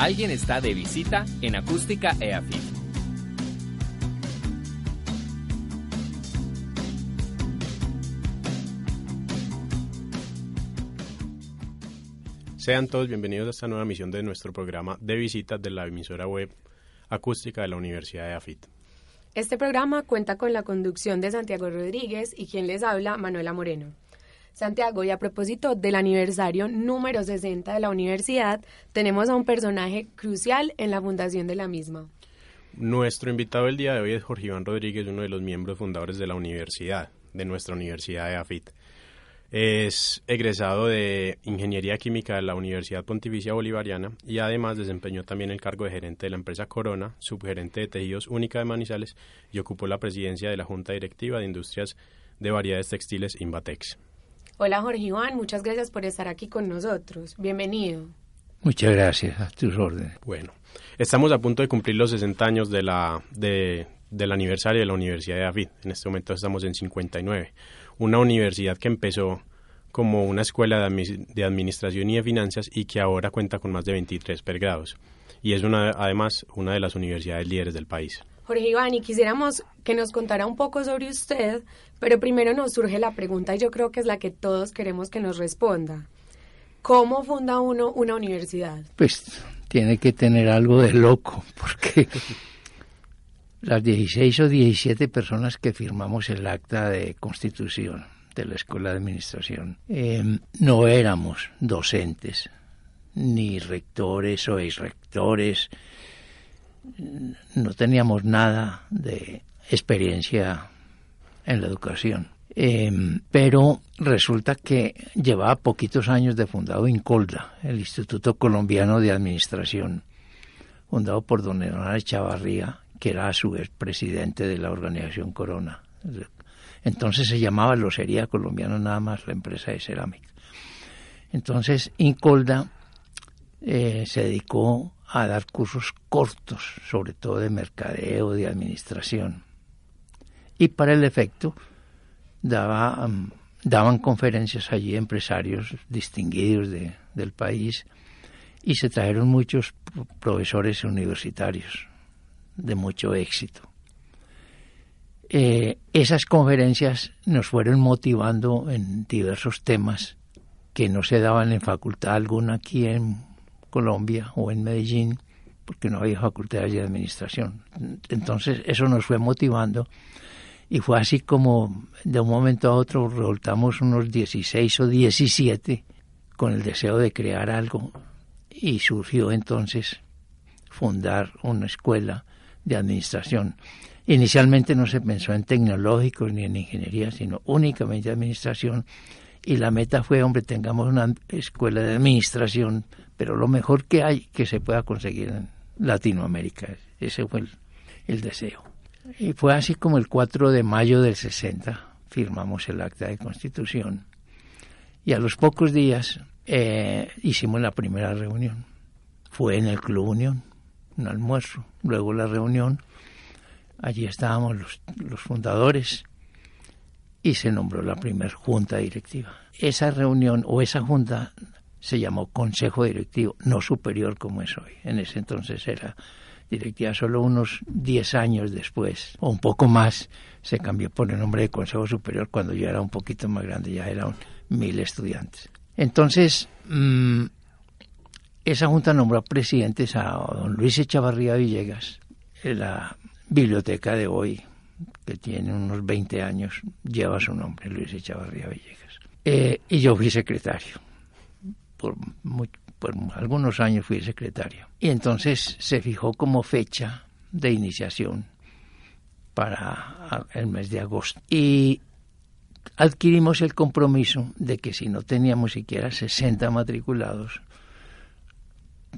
Alguien está de visita en Acústica EAFIT. Sean todos bienvenidos a esta nueva misión de nuestro programa de visitas de la emisora web acústica de la Universidad de AFIT. Este programa cuenta con la conducción de Santiago Rodríguez y quien les habla, Manuela Moreno. Santiago, y a propósito del aniversario número 60 de la universidad, tenemos a un personaje crucial en la fundación de la misma. Nuestro invitado el día de hoy es Jorge Iván Rodríguez, uno de los miembros fundadores de la universidad, de nuestra universidad de AFIT. Es egresado de Ingeniería Química de la Universidad Pontificia Bolivariana y además desempeñó también el cargo de gerente de la empresa Corona, subgerente de Tejidos Única de Manizales y ocupó la presidencia de la Junta Directiva de Industrias de Variedades Textiles Invatex. Hola Jorge Iván, muchas gracias por estar aquí con nosotros. Bienvenido. Muchas gracias, a tus órdenes. Bueno, estamos a punto de cumplir los 60 años de la, de, del aniversario de la Universidad de David. En este momento estamos en 59 una universidad que empezó como una escuela de, administración y de finanzas y que ahora cuenta con más de 23 pergrados. Y es una, además una de las universidades líderes del país. Jorge Iván, y quisiéramos que nos contara un poco sobre usted, pero primero nos surge la pregunta y yo creo que es la que todos queremos que nos responda. ¿Cómo funda uno una universidad? Pues tiene que tener algo de loco, porque las 16 o 17 personas que firmamos el acta de constitución de la Escuela de Administración em, no éramos docentes, ni rectores o exrectores, no teníamos nada de experiencia en la educación. Em, pero resulta que llevaba poquitos años de fundado INCOLDA, el Instituto Colombiano de Administración, fundado por don Hernán Chavarría, que era a su vez presidente de la organización Corona. Entonces se llamaba Losería Colombiana nada más la empresa de cerámica. Entonces Incolda eh, se dedicó a dar cursos cortos, sobre todo de mercadeo, de administración. Y para el efecto daba, daban conferencias allí empresarios distinguidos del país y se trajeron muchos profesores universitarios de mucho éxito. Eh, esas conferencias nos fueron motivando en diversos temas que no se daban en facultad alguna aquí en Colombia o en Medellín, porque no había facultad de administración. Entonces eso nos fue motivando y fue así como de un momento a otro resultamos unos 16 o 17 con el deseo de crear algo y surgió entonces fundar una escuela de administración. Inicialmente no se pensó en tecnológicos ni en ingeniería, sino únicamente administración. Y la meta fue, hombre, tengamos una escuela de administración, pero lo mejor que hay que se pueda conseguir en Latinoamérica. Ese fue el, deseo. Y fue así como el 4 de mayo del 60 firmamos el acta de constitución. Y a los pocos días eh, hicimos la primera reunión. Fue en el Club Unión un almuerzo, luego la reunión, allí estábamos los, los fundadores y se nombró la primera junta directiva. Esa reunión o esa junta se llamó Consejo Directivo, no superior como es hoy. En ese entonces era directiva. Solo unos 10 años después, o un poco más, se cambió por el nombre de Consejo Superior cuando yo era un poquito más grande, ya eran mil estudiantes. Entonces, mmm, esa junta nombró presidentes a don Luis Echavarría Villegas, la biblioteca de hoy, que tiene unos 20 años, lleva su nombre, Luis Echavarría Villegas. Eh, y yo fui secretario. Por, algunos años fui secretario. Y entonces se fijó como fecha de iniciación para el mes de agosto. Y adquirimos el compromiso de que si no teníamos siquiera 60 matriculados,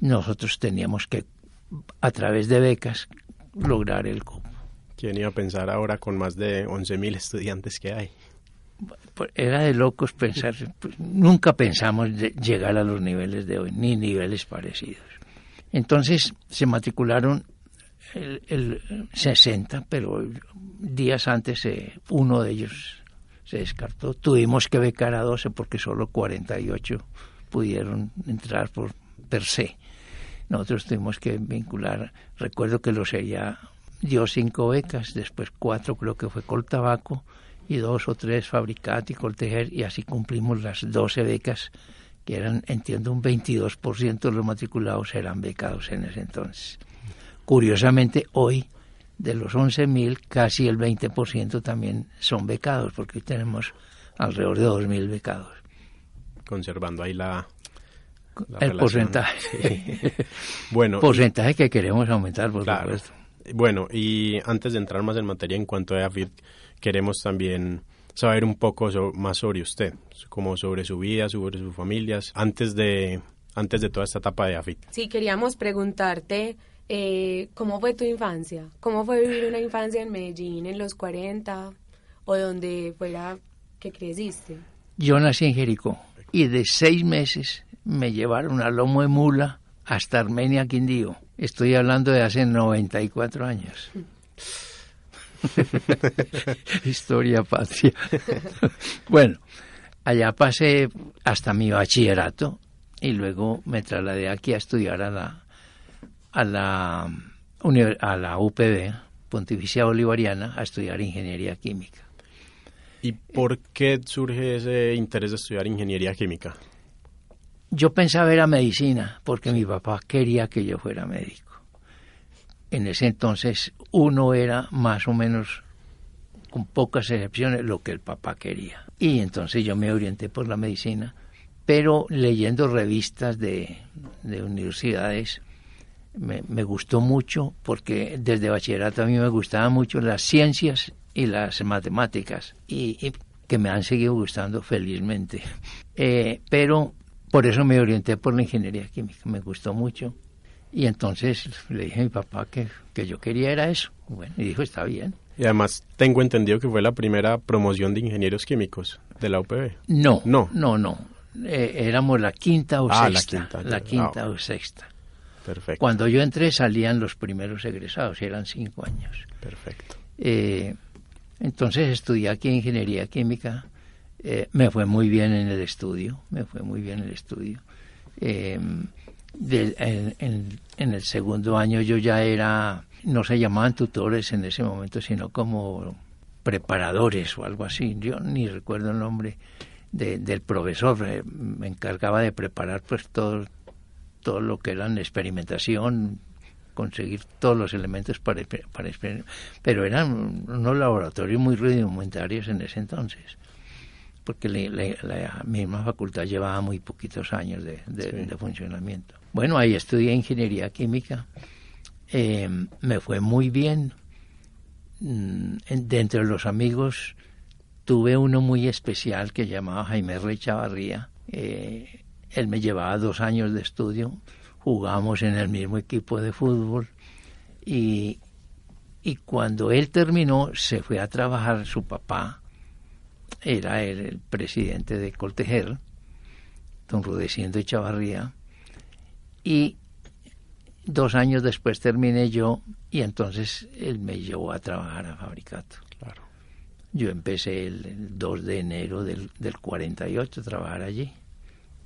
nosotros teníamos que, a través de becas, lograr el cupo. ¿Quién iba a pensar ahora con más de 11.000 estudiantes que hay? Pues era de locos pensar, pues, nunca pensamos llegar a los niveles de hoy, ni niveles parecidos. Entonces se matricularon el, 60, pero días antes eh, uno de ellos se descartó. Tuvimos que becar a 12 porque solo 48 pudieron entrar por per se nosotros tuvimos que vincular, recuerdo que lo sería, dio cinco becas, después cuatro creo que fue Coltabaco y dos o tres Fabricati y Coltejer y así cumplimos las doce becas que eran, entiendo, un 22% de los matriculados eran becados en ese entonces. Curiosamente, hoy, de los 11.000, casi el 20% también son becados, porque hoy tenemos alrededor de 2.000 becados. Conservando ahí la... el porcentaje. bueno. Porcentaje que queremos aumentar, por supuesto. Bueno, y antes de entrar más en materia en cuanto a EAFIT, queremos también saber un poco más sobre usted, como sobre su vida, sobre sus familias, antes de, antes de toda esta etapa de AFIT. Sí, queríamos preguntarte eh, cómo fue tu infancia, cómo fue vivir una infancia en Medellín en los 40 o donde fuera que creciste. Yo nací en Jericó y de seis meses me llevaron a lomo de mula hasta Armenia, Quindío. Estoy hablando de hace 94 años. Historia patria. bueno, allá pasé hasta mi bachillerato y luego me trasladé aquí a estudiar a la a la a la UPB, Pontificia Bolivariana, a estudiar ingeniería química. ¿Y por qué surge ese interés de estudiar ingeniería química? Yo pensaba era medicina, porque mi papá quería que yo fuera médico en ese entonces uno era más o menos, con pocas excepciones, lo que el papá quería. Y entonces yo me orienté por la medicina, pero leyendo revistas de, universidades me, gustó mucho porque desde bachillerato a mí me gustaban mucho las ciencias y las matemáticas y, que me han seguido gustando felizmente. Eh, pero por eso me orienté por la ingeniería química, me gustó mucho y entonces le dije a mi papá que, que yo quería era eso. Bueno, y dijo, está bien. Y además tengo entendido que fue la primera promoción de ingenieros químicos de la UPB. No, no, no, no. Eh, éramos la quinta o ah, sexta. La quinta, la quinta o sexta. Perfecto. Cuando yo entré salían los primeros egresados, eran cinco años. Perfecto. Eh, entonces estudié aquí ingeniería química. Eh, me fue muy bien en el estudio, me fue muy bien en el estudio en, el segundo año yo ya era, no se llamaban tutores en ese momento, sino como preparadores o algo así. Yo ni recuerdo el nombre del profesor. Eh, me encargaba de preparar pues todo, todo lo que era experimentación, conseguir todos los elementos para, para pero eran unos laboratorios muy rudimentarios en ese entonces porque la misma facultad llevaba muy poquitos años de, funcionamiento. Bueno, ahí estudié ingeniería química, eh, me fue muy bien. Mm, de entre los amigos tuve uno muy especial que llamaba Jaime Rey Chavarría. Eh, él me llevaba dos años de estudio, jugábamos en el mismo equipo de fútbol. Y, y cuando él terminó se fue a trabajar. Su papá era el, presidente de Coltejer, don Rudecindo Chavarría, y dos años después terminé yo y entonces él me llevó a trabajar a Fabricato. Claro. Yo empecé el, 2 de enero del, del 48 a trabajar allí.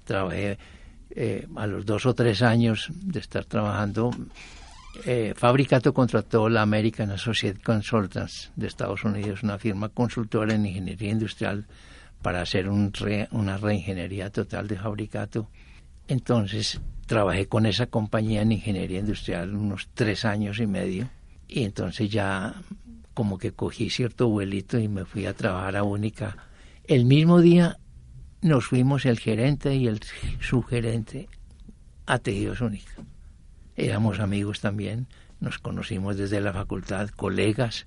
Trabajé eh, a los dos o tres años de estar trabajando eh, Fabricato contrató la American Associate Consultants de Estados Unidos, una firma consultora en ingeniería industrial, para hacer una reingeniería total de Fabricato. Entonces trabajé con esa compañía en ingeniería industrial unos tres años y medio y entonces ya como que cogí cierto vuelito y me fui a trabajar a Única. El mismo día nos fuimos el gerente y el subgerente a Tejidos Única éramos amigos también, nos conocimos desde la facultad, colegas,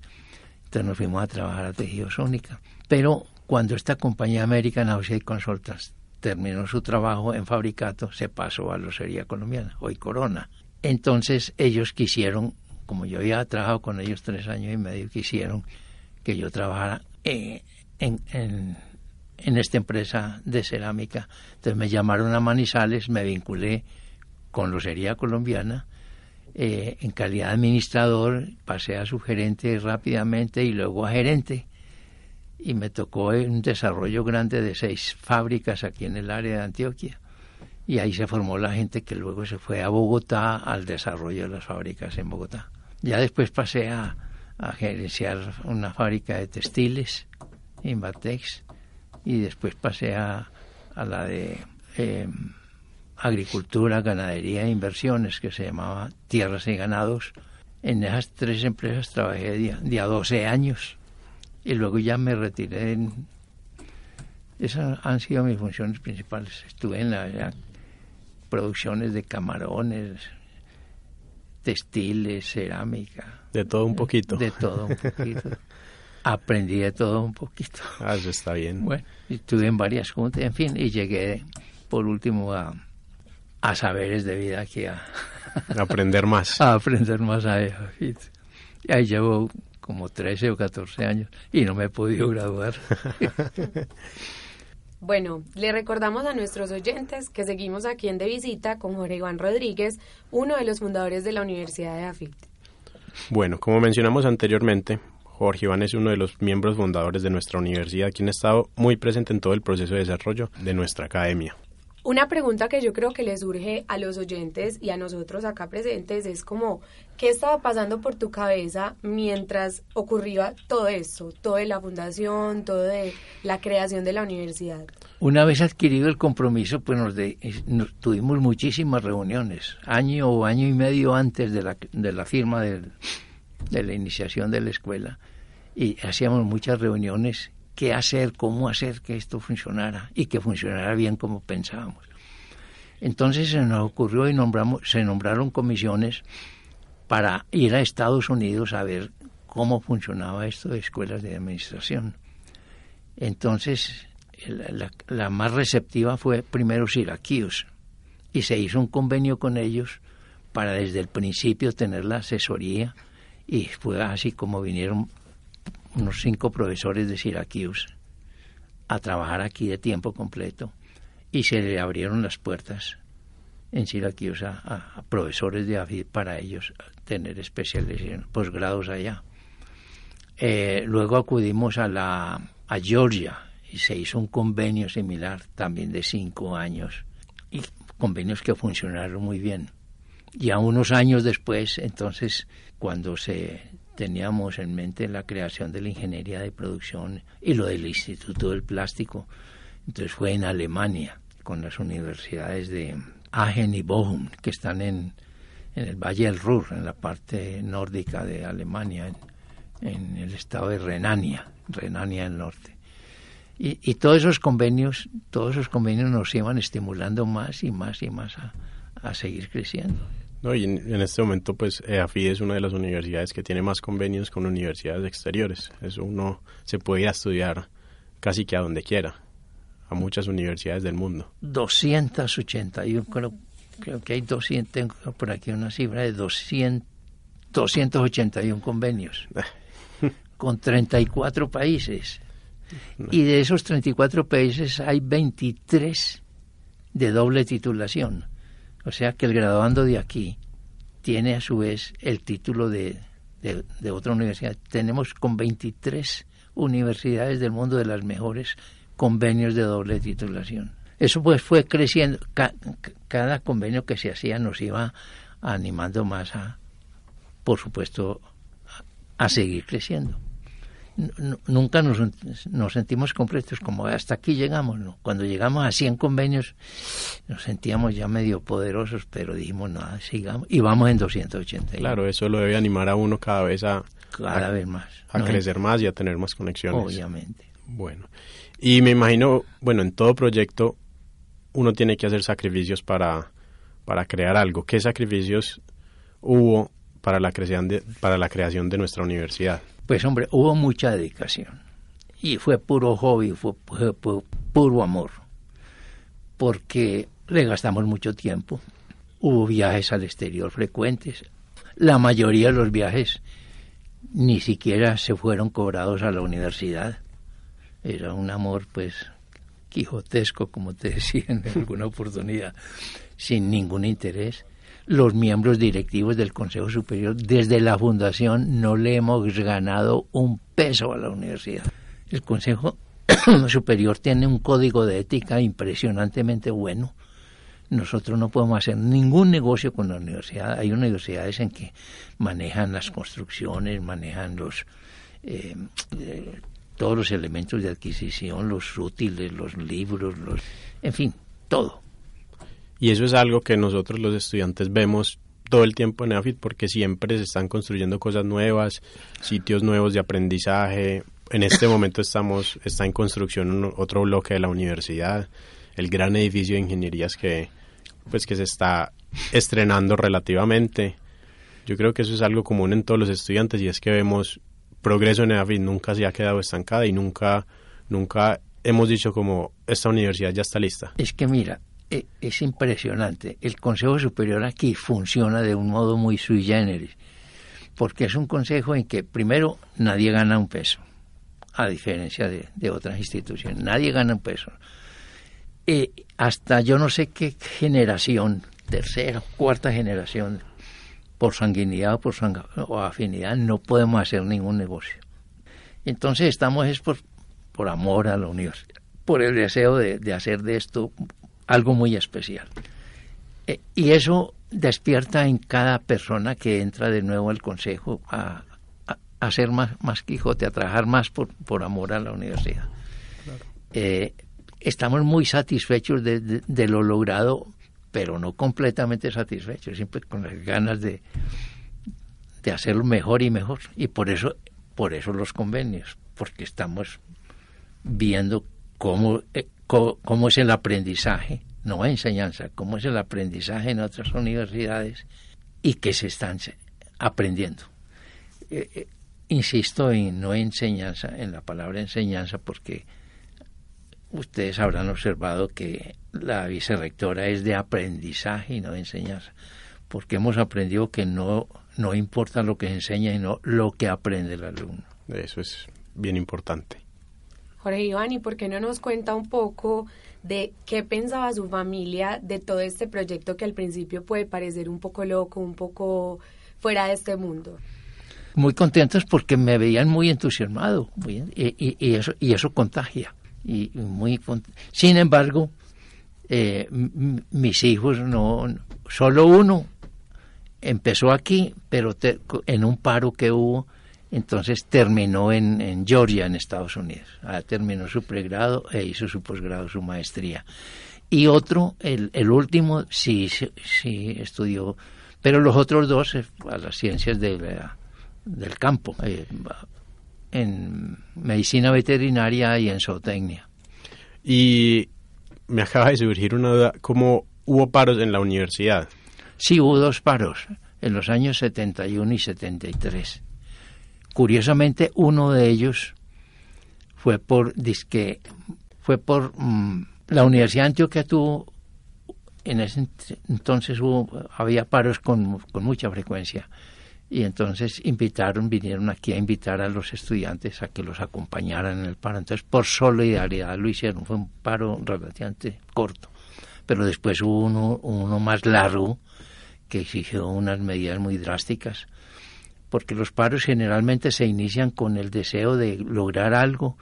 entonces nos fuimos a trabajar a Tejido Sónica. Pero cuando esta compañía American Associate Consultants terminó su trabajo en Fabricato, se pasó a Losería Colombiana, hoy Corona. Entonces ellos quisieron, como yo había trabajado con ellos tres años y medio, quisieron que yo trabajara en, en, en esta empresa de cerámica. Entonces me llamaron a Manizales, me vinculé con Losería Colombiana, eh, en calidad de administrador, pasé a subgerente rápidamente y luego a gerente. Y me tocó un desarrollo grande de seis fábricas aquí en el área de Antioquia. y ahí se formó la gente que luego se fue a Bogotá al desarrollo de las fábricas en Bogotá. Ya después pasé a, a gerenciar una fábrica de textiles, Invatex, y después pasé a, a la de em, agricultura, ganadería e inversiones, que se llamaba Tierras y Ganados. En esas tres empresas trabajé día, 12 años y luego ya me retiré. En, esas han sido mis funciones principales. Estuve en las producciones de camarones, textiles, cerámica. De todo un poquito. De todo un poquito. Aprendí de todo un poquito. Ah, eso está bien. Bueno, estuve en varias juntas, en fin, y llegué por último a, a saberes de vida aquí a, aprender más. A aprender más a eso. Y ahí llevo como 13 o 14 años y no me he podido graduar. Bueno, le recordamos a nuestros oyentes que seguimos aquí en De Visita con Jorge Iván Rodríguez, uno de los fundadores de la Universidad de AFIT. Bueno, como mencionamos anteriormente, Jorge Iván es uno de los miembros fundadores de nuestra universidad, quien ha estado muy presente en todo el proceso de desarrollo de nuestra academia. Una pregunta que yo creo que le surge a los oyentes y a nosotros acá presentes es como, ¿qué estaba pasando por tu cabeza mientras ocurría todo esto, todo de la fundación, todo de la creación de la universidad? Una vez adquirido el compromiso, pues nos, tuvimos muchísimas reuniones, año o año y medio antes de la, de la firma de la iniciación de la escuela, y hacíamos muchas reuniones qué hacer, cómo hacer que esto funcionara y que funcionara bien como pensábamos. Entonces se nos ocurrió y nombramos, se nombraron comisiones para ir a Estados Unidos a ver cómo funcionaba esto de escuelas de administración. Entonces, la, más receptiva fue primero Syracuse y se hizo un convenio con ellos para desde el principio tener la asesoría y fue así como vinieron unos cinco profesores de Syracuse a trabajar aquí de tiempo completo y se le abrieron las puertas en Syracuse a, profesores de AFID para ellos tener especialización, posgrados allá. Eh, luego acudimos a, la, a Georgia y se hizo un convenio similar también de cinco años y convenios que funcionaron muy bien. Y a unos años después, entonces, cuando se teníamos en mente la creación de la ingeniería de producción y lo del Instituto del Plástico. Entonces fue en Alemania, con las universidades de Aachen y Bochum, que están en, en el Valle del Ruhr, en la parte nórdica de Alemania, en, el estado de Renania, Renania del Norte. Y, y, todos esos convenios, todos esos convenios nos iban estimulando más y más y más a, a seguir creciendo. No, y en, este momento, pues, EAFID es una de las universidades que tiene más convenios con universidades exteriores. Eso uno se puede ir a estudiar casi que a donde quiera, a muchas universidades del mundo. 281, creo, creo que hay 200, tengo por aquí una cifra de 200, 281 convenios con 34 países. Y de esos 34 países hay 23 de doble titulación. O sea que el graduando de aquí tiene a su vez el título de, de, otra universidad. Tenemos con 23 universidades del mundo de las mejores convenios de doble titulación. Eso pues fue creciendo, cada convenio que se hacía nos iba animando más a, por supuesto, a seguir creciendo nunca nos, nos, sentimos completos, como hasta aquí llegamos. ¿no? Cuando llegamos a 100 convenios nos sentíamos ya medio poderosos, pero dijimos, nada, sigamos. Y vamos en 280. Claro, eso lo debe animar a uno cada vez a... Cada vez más. A crecer más y a tener más conexiones. Obviamente. Bueno, y me imagino, bueno, en todo proyecto uno tiene que hacer sacrificios para, para crear algo. ¿Qué sacrificios hubo para la creación de, para la creación de nuestra universidad? Pues hombre, hubo mucha dedicación y fue puro hobby, fue, puro amor, porque le gastamos mucho tiempo. Hubo viajes al exterior frecuentes. La mayoría de los viajes ni siquiera se fueron cobrados a la universidad. Era un amor, pues, quijotesco, como te decía en alguna oportunidad, sin ningún interés los miembros directivos del Consejo Superior, desde la fundación no le hemos ganado un peso a la universidad. El Consejo Superior tiene un código de ética impresionantemente bueno. nosotros no podemos hacer ningún negocio con la universidad. Hay universidades en que manejan las construcciones, manejan los eh, eh, todos los elementos de adquisición, los útiles, los libros, los, en fin, todo. Y eso es algo que nosotros los estudiantes vemos todo el tiempo en EAFIT porque siempre se están construyendo cosas nuevas, sitios nuevos de aprendizaje. En este momento estamos está en construcción otro bloque de la universidad, el gran edificio de ingenierías que pues que se está estrenando relativamente. Yo creo que eso es algo común en todos los estudiantes y es que vemos progreso en EAFIT, nunca se ha quedado estancada y nunca nunca hemos dicho como esta universidad ya está lista. Es que mira, es impresionante. El Consejo Superior aquí funciona de un modo muy sui generis, porque es un consejo en que primero nadie gana un peso, a diferencia de, otras instituciones, nadie gana un peso. Eh, hasta yo no sé qué generación, tercera, cuarta generación, por sanguinidad o por o afinidad, no podemos hacer ningún negocio. Entonces estamos es por, por amor a la universidad, por el deseo de hacer de esto algo muy especial. Eh, y eso despierta en cada persona que entra de nuevo al consejo a, a, ser más, más Quijote, a trabajar más por, por amor a la universidad. Eh, estamos muy satisfechos de, de, lo logrado, pero no completamente satisfechos, siempre con las ganas de, de hacerlo mejor y mejor. Y por eso, por eso los convenios, porque estamos viendo cómo cómo, es el aprendizaje, no enseñanza, cómo es el aprendizaje en otras universidades y que se están aprendiendo. Eh, eh, insisto en no enseñanza, en la palabra enseñanza, porque ustedes habrán observado que la vicerrectora es de aprendizaje y no de enseñanza, porque hemos aprendido que no, no importa lo que se enseña, sino lo que aprende el alumno. Eso es bien importante. Jorge Iván, ¿y por qué no nos cuenta un poco de qué pensaba su familia de todo este proyecto que al principio puede parecer un poco loco, un poco fuera de este mundo? Muy contentos porque me veían muy entusiasmado y, eso, contagia. Y muy Sin embargo, eh, mis hijos no, solo uno empezó aquí, pero en un paro que hubo entonces terminó en, Georgia, en Estados Unidos. Ah, terminó su pregrado e hizo su posgrado, su maestría. Y otro, el, el último, sí, sí, estudió, pero los otros dos eh, a las ciencias del campo, eh, en medicina veterinaria y en zootecnia. Y me acaba de surgir una duda, ¿cómo hubo paros en la universidad? Sí, hubo dos paros, en los años 71 y 73 Curiosamente, uno de ellos fue por disque, fue por mm, la Universidad de Antioquia tuvo en ese entonces hubo, había paros con, con, mucha frecuencia. Y entonces invitaron, vinieron aquí a invitar a los estudiantes a que los acompañaran en el paro. Entonces por solidaridad lo hicieron, fue un paro relativamente corto, pero después hubo uno, uno más largo que exigió unas medidas muy drásticas porque los paros generalmente se inician con el deseo de lograr algo,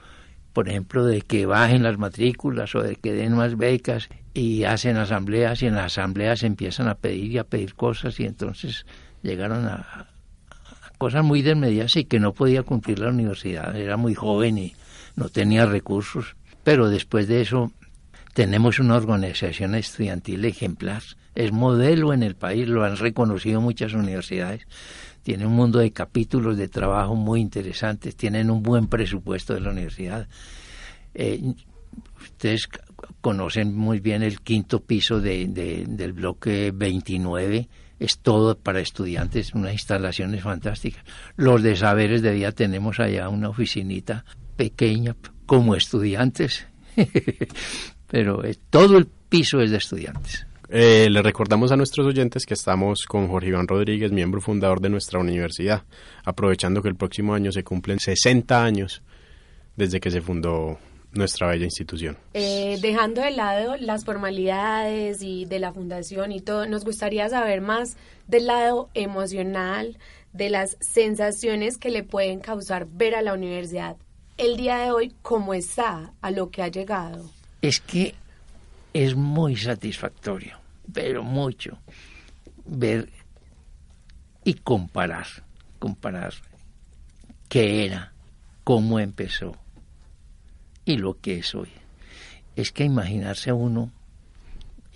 por ejemplo, de que bajen las matrículas o de que den más becas y hacen asambleas y en las asambleas empiezan a pedir y a pedir cosas y entonces llegaron a, cosas muy desmedidas y que no podía cumplir la universidad, era muy joven y no tenía recursos, pero después de eso tenemos una organización estudiantil ejemplar, es modelo en el país, lo han reconocido muchas universidades tiene un mundo de capítulos de trabajo muy interesantes, tienen un buen presupuesto de la universidad. Eh, ustedes conocen muy bien el quinto piso de, del bloque 29, es todo para estudiantes, unas instalaciones fantásticas. Los de saberes de día tenemos allá una oficinita pequeña como estudiantes, pero todo el piso es de estudiantes. Eh, le recordamos a nuestros oyentes que estamos con Jorge Iván Rodríguez, miembro fundador de nuestra universidad, aprovechando que el próximo año se cumplen 60 años desde que se fundó nuestra bella institución. Eh, dejando de lado las formalidades y de la fundación y todo, nos gustaría saber más del lado emocional, de las sensaciones que le pueden causar ver a la universidad el día de hoy, cómo está, a lo que ha llegado. Es que es muy satisfactorio. pero mucho. Ver y comparar, comparar qué era, cómo empezó y lo que es hoy. Es que imaginarse uno,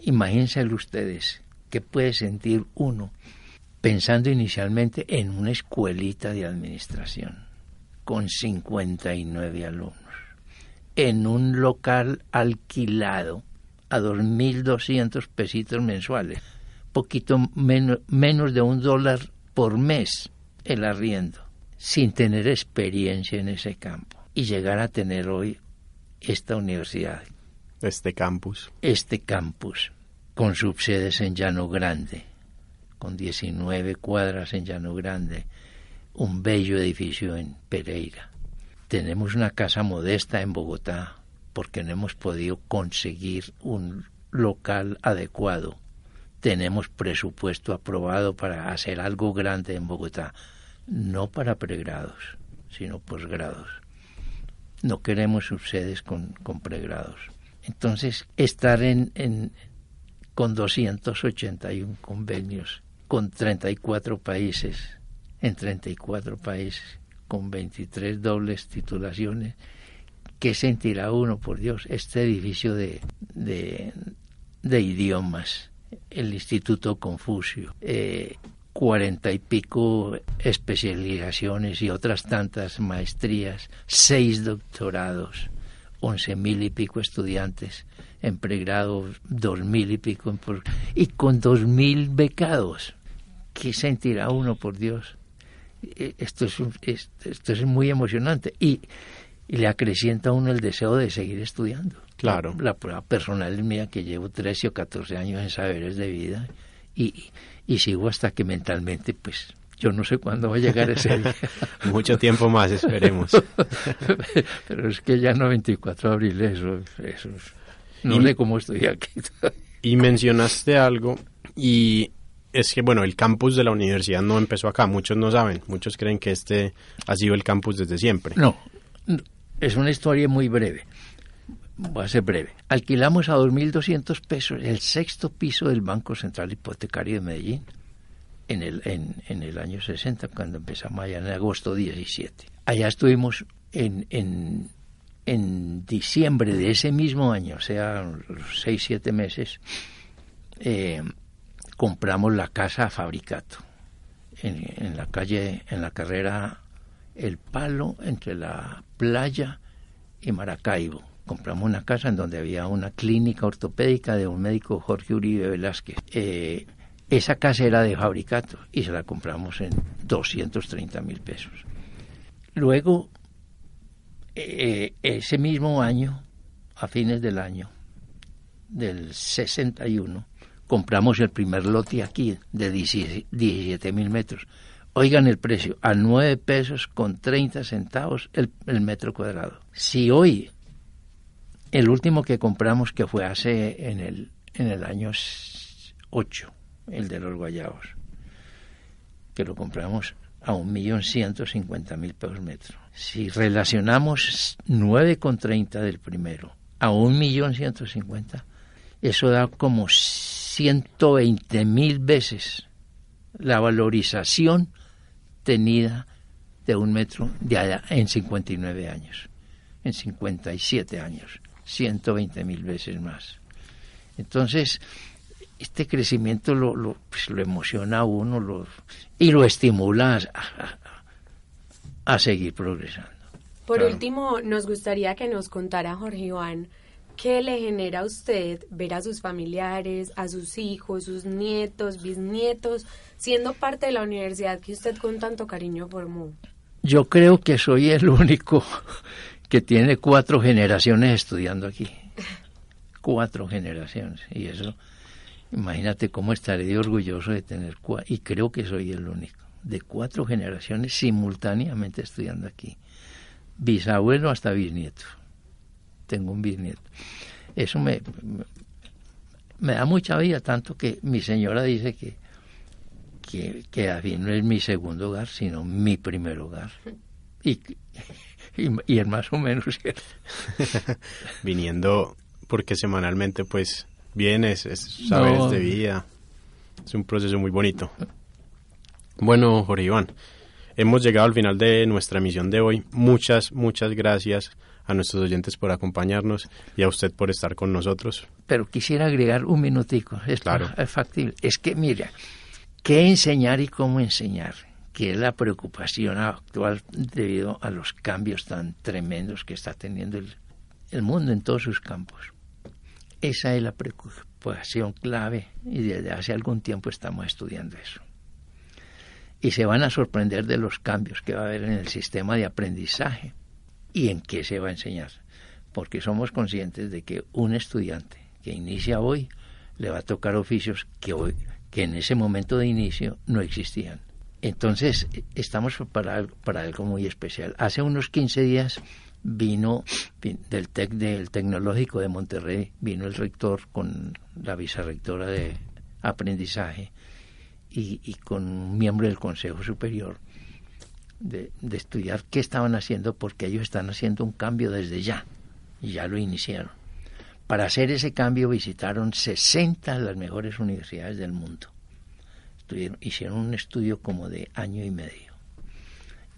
imagínense ustedes, qué puede sentir uno pensando inicialmente en una escuelita de administración con 59 alumnos, en un local alquilado a 2.200 pesitos mensuales, poquito menos, menos de un dólar por mes el arriendo, sin tener experiencia en ese campo y llegar a tener hoy esta universidad. Este campus. Este campus, con subsedes en Llano Grande, con 19 cuadras en Llano Grande, un bello edificio en Pereira. Tenemos una casa modesta en Bogotá porque no hemos podido conseguir un local adecuado. Tenemos presupuesto aprobado para hacer algo grande en Bogotá, no para pregrados, sino posgrados. No queremos subsedes con, con pregrados. Entonces, estar en, en, con 281 convenios, con 34 países, en 34 países, con 23 dobles titulaciones, ¿qué sentirá uno, por Dios? Este edificio de, de, idiomas, el Instituto Confucio, eh, cuarenta y pico especializaciones y otras tantas maestrías, seis doctorados, once mil y pico estudiantes en pregrado, dos mil y pico y con dos mil becados. ¿Qué sentirá uno, por Dios? Eh, esto es, esto es muy emocionante y, y, le acrecienta a uno el deseo de seguir estudiando. Claro. La, la prueba personal es mía que llevo 13 o 14 años en saberes de vida y, y sigo hasta que mentalmente, pues, yo no sé cuándo va a llegar ese día. Mucho tiempo más, esperemos. Pero es que ya no 24 de abril, eso, eso no y, sé cómo estoy aquí. y mencionaste algo y es que, bueno, el campus de la universidad no empezó acá, muchos no saben, muchos creen que este ha sido el campus desde siempre. No, es una historia muy breve voy a ser breve. Alquilamos a 2.200 pesos el sexto piso del Banco Central Hipotecario de Medellín en el, en, en el año 60, cuando empezamos allá en agosto 17. Allá estuvimos en, en, en diciembre de ese mismo año, o sea, los seis, siete meses, eh, compramos la casa a Fabricato, en la calle, en la carrera El Palo, entre la playa y Maracaibo compramos una casa en donde había una clínica ortopédica de un médico Jorge Uribe Velázquez. Eh, esa casa era de fabricato y se la compramos en 230 mil pesos. Luego, eh, ese mismo año, a fines del año del 61, compramos el primer lote aquí de 17 mil metros. Oigan el precio, a 9 pesos con 30 centavos el, metro cuadrado. Si hoy el último que compramos, que fue hace en el, en el año 8, el de los guayabos, que lo compramos a un millón ciento cincuenta mil pesos metro. Si relacionamos 9,30 del primero a un millón ciento cincuenta, eso da como 120 mil veces la valorización tenida de un metro de allá en 59 años, en 57 años. 120 mil veces más. Entonces, este crecimiento lo, lo, pues, lo emociona a uno lo, y lo estimula a, a, a seguir progresando. Por claro. último, nos gustaría que nos contara Jorge Iván qué le genera a usted ver a sus familiares, a sus hijos, sus nietos, bisnietos, siendo parte de la universidad que usted con tanto cariño formó. Yo creo que soy el único que tiene cuatro generaciones estudiando aquí. Cuatro generaciones. Y eso, imagínate cómo estaré orgulloso de tener cuatro, y creo que soy el único, de cuatro generaciones simultáneamente estudiando aquí. Bisabuelo hasta bisnieto. Tengo un bisnieto. Eso me, me, da mucha vida, tanto que mi señora dice que, que, que no es mi segundo hogar, sino mi primer hogar. Y, y, y es más o menos cierto. Viniendo, porque semanalmente pues Bien, es, es saberes No. de vida. Es un proceso muy bonito. Bueno, Jorge Iván, hemos llegado al final de nuestra emisión de hoy. Muchas, muchas gracias a nuestros oyentes por acompañarnos y a usted por estar con nosotros. Pero quisiera agregar un minutico. Esto Claro. es factible. Es que, mira, ¿qué enseñar y cómo enseñar? Que es la preocupación actual debido a los cambios tan tremendos que está teniendo el, el mundo en todos sus campos. Esa es la preocupación clave y desde hace algún tiempo estamos estudiando eso. Y se van a sorprender de los cambios que va a haber en el sistema de aprendizaje y en qué se va a enseñar. Porque somos conscientes de que un estudiante que inicia hoy le va a tocar oficios que, hoy, que en ese momento de inicio no existían. Entonces, estamos para, para algo muy especial. Hace unos 15 días vino vin- del, tec, del Tecnológico de Monterrey, vino el rector con la vicerrectora de aprendizaje y, y con un miembro del Consejo Superior de, de estudiar qué estaban haciendo porque ellos están haciendo un cambio desde ya y ya lo iniciaron. Para hacer ese cambio visitaron 60 de las mejores universidades del mundo. Estuvieron- hicieron un estudio como de año y medio.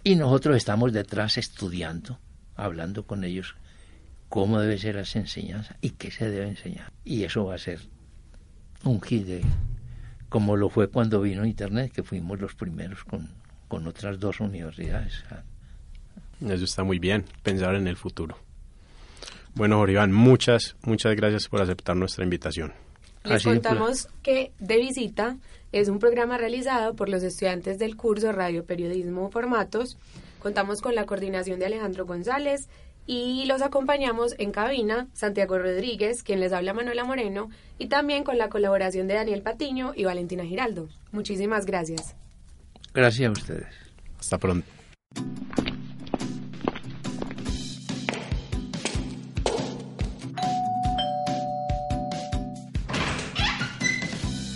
Y nosotros estamos detrás estudiando, hablando con ellos cómo debe ser esa enseñanza y qué se debe enseñar. Y eso va a ser un hit como lo fue cuando vino Internet, que fuimos los primeros con, con otras dos universidades. Eso está muy bien, pensar en el futuro. Bueno, Jorge Iván, muchas, muchas gracias por aceptar nuestra invitación. Les contamos que De Visita es un programa realizado por los estudiantes del curso Radio Periodismo Formatos. Contamos con la coordinación de Alejandro González y los acompañamos en cabina Santiago Rodríguez, quien les habla Manuela Moreno, y también con la colaboración de Daniel Patiño y Valentina Giraldo. Muchísimas gracias. Gracias a ustedes. Hasta pronto.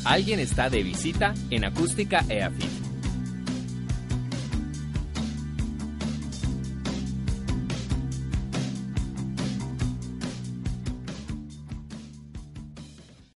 Alguien está de visita en Acústica EAFIT.